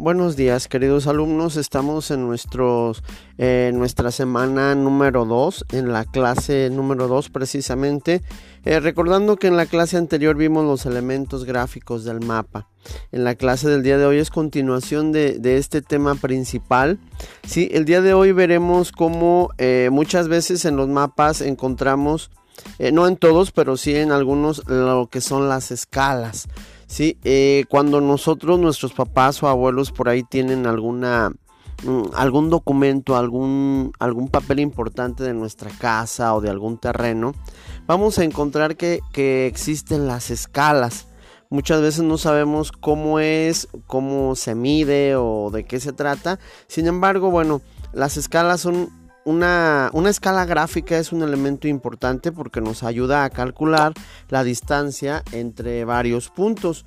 Buenos días, queridos alumnos. Estamos en eh, nuestra semana número 2, en la clase número 2 precisamente. Eh, recordando que en la clase anterior vimos los elementos gráficos del mapa. En la clase del día de hoy es continuación de, este tema principal. Sí, el día de hoy veremos cómo eh, muchas veces en los mapas encontramos, no en todos, pero sí en algunos, lo que son las escalas. Sí, eh, cuando nosotros, nuestros papás o abuelos por ahí tienen alguna mm, algún documento, algún, algún papel importante de nuestra casa o de algún terreno, vamos a encontrar que, que existen las escalas. Muchas veces no sabemos cómo es, cómo se mide o de qué se trata. Sin embargo, bueno, las escalas son una, escala gráfica es un elemento importante porque nos ayuda a calcular la distancia entre varios puntos.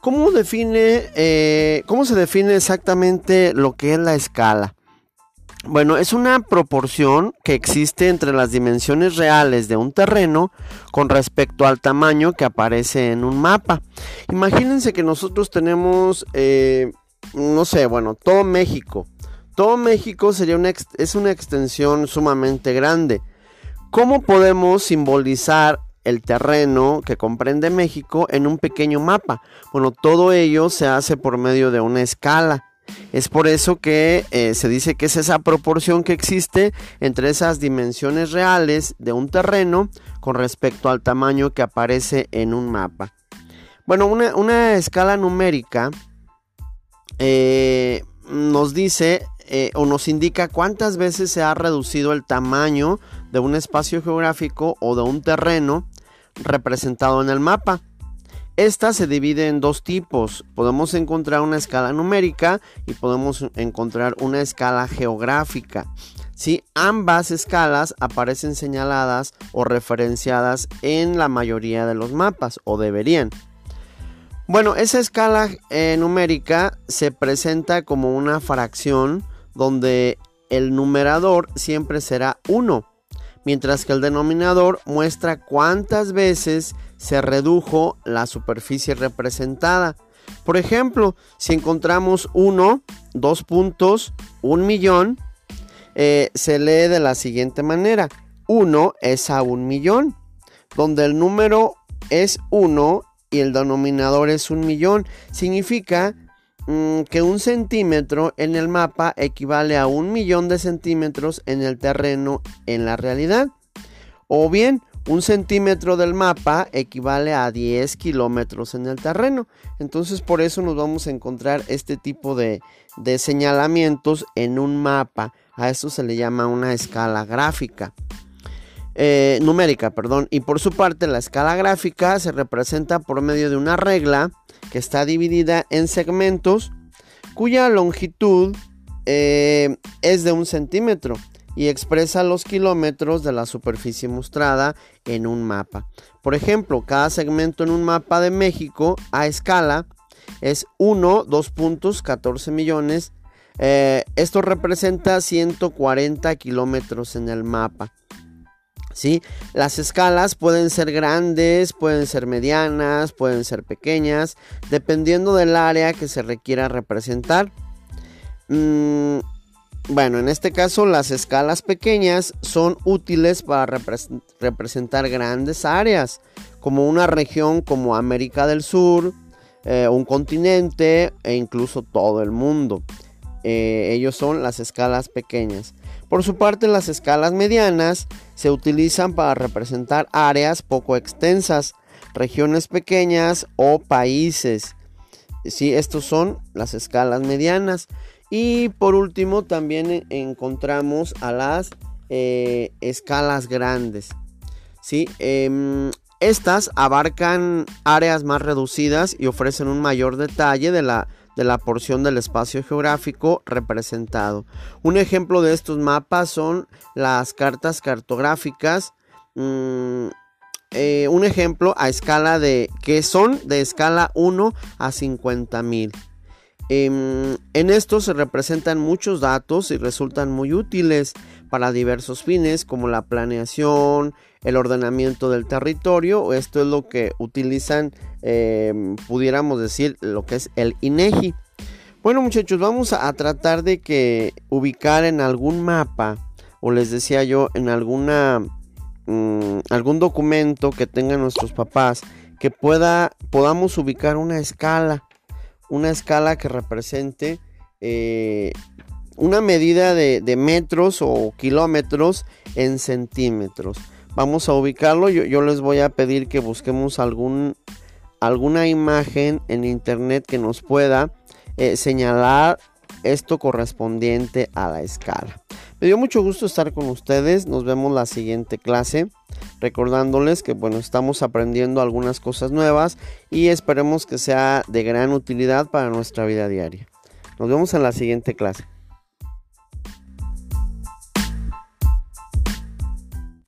¿Cómo, define, eh, ¿Cómo se define exactamente lo que es la escala? Bueno, es una proporción que existe entre las dimensiones reales de un terreno con respecto al tamaño que aparece en un mapa. Imagínense que nosotros tenemos, eh, no sé, bueno, todo México todo México sería una es una extensión sumamente grande. ¿Cómo podemos simbolizar el terreno que comprende México en un pequeño mapa? Bueno, todo ello se hace por medio de una escala. Es por eso que eh, se dice que es esa proporción que existe entre esas dimensiones reales de un terreno con respecto al tamaño que aparece en un mapa. Bueno, una, escala numérica eh, nos dice eh, o nos indica cuántas veces se ha reducido el tamaño de un espacio geográfico o de un terreno representado en el mapa. Esta se divide en dos tipos. Podemos encontrar una escala numérica y podemos encontrar una escala geográfica. Si ambas escalas aparecen señaladas o referenciadas en la mayoría de los mapas, o deberían. Bueno, esa escala eh, numérica se presenta como una fracción donde el numerador siempre será 1, mientras que el denominador muestra cuántas veces se redujo la superficie representada. Por ejemplo, si encontramos 1, 2 puntos, 1 millón, eh, se lee de la siguiente manera. 1 es a 1 millón, donde el número es 1 y el denominador es 1 millón. Significa Mm, que un centímetro en el mapa equivale a un millón de centímetros en el terreno en la realidad. O bien, un centímetro del mapa equivale a 10 kilómetros en el terreno. Entonces por eso nos vamos a encontrar este tipo de, señalamientos en un mapa. A eso se le llama una escala gráfica. Eh, numérica, perdón. Y por su parte la escala gráfica se representa por medio de una regla que está dividida en segmentos cuya longitud eh, es de un centímetro y expresa los kilómetros de la superficie mostrada en un mapa. Por ejemplo, cada segmento en un mapa de México a escala es 1, 2 puntos, 14 millones. Eh, esto representa 140 kilómetros en el mapa. ¿Sí? Las escalas pueden ser grandes, pueden ser medianas, pueden ser pequeñas, dependiendo del área que se requiera representar. Mm, bueno, en este caso las escalas pequeñas son útiles para representar grandes áreas, como una región como América del Sur, eh, un continente e incluso todo el mundo. Eh, ellos son las escalas pequeñas. Por su parte, las escalas medianas se utilizan para representar áreas poco extensas, regiones pequeñas o países. Sí, estos son las escalas medianas. Y por último, también encontramos a las eh, escalas grandes. ¿sí? Em, estas abarcan áreas más reducidas y ofrecen un mayor detalle de la de la porción del espacio geográfico representado. Un ejemplo de estos mapas son las cartas cartográficas. Mm, eh, un ejemplo a escala de que son de escala 1 a 50 mil. Em, en esto se representan muchos datos y resultan muy útiles para diversos fines como la planeación, el ordenamiento del territorio. Esto es lo que utilizan, em, pudiéramos decir, lo que es el INEGI. Bueno muchachos, vamos a, tratar de que ubicar en algún mapa, o les decía yo, en alguna mm, algún documento que tengan nuestros papás, que pueda, podamos ubicar una escala, una escala que represente eh, una medida de, metros o kilómetros en centímetros. Vamos a ubicarlo. Yo, les voy a pedir que busquemos algún, alguna imagen en internet que nos pueda eh, señalar esto correspondiente a la escala. Me dio mucho gusto estar con ustedes. Nos vemos la siguiente clase. Recordándoles que bueno, estamos aprendiendo algunas cosas nuevas y esperemos que sea de gran utilidad para nuestra vida diaria. Nos vemos en la siguiente clase.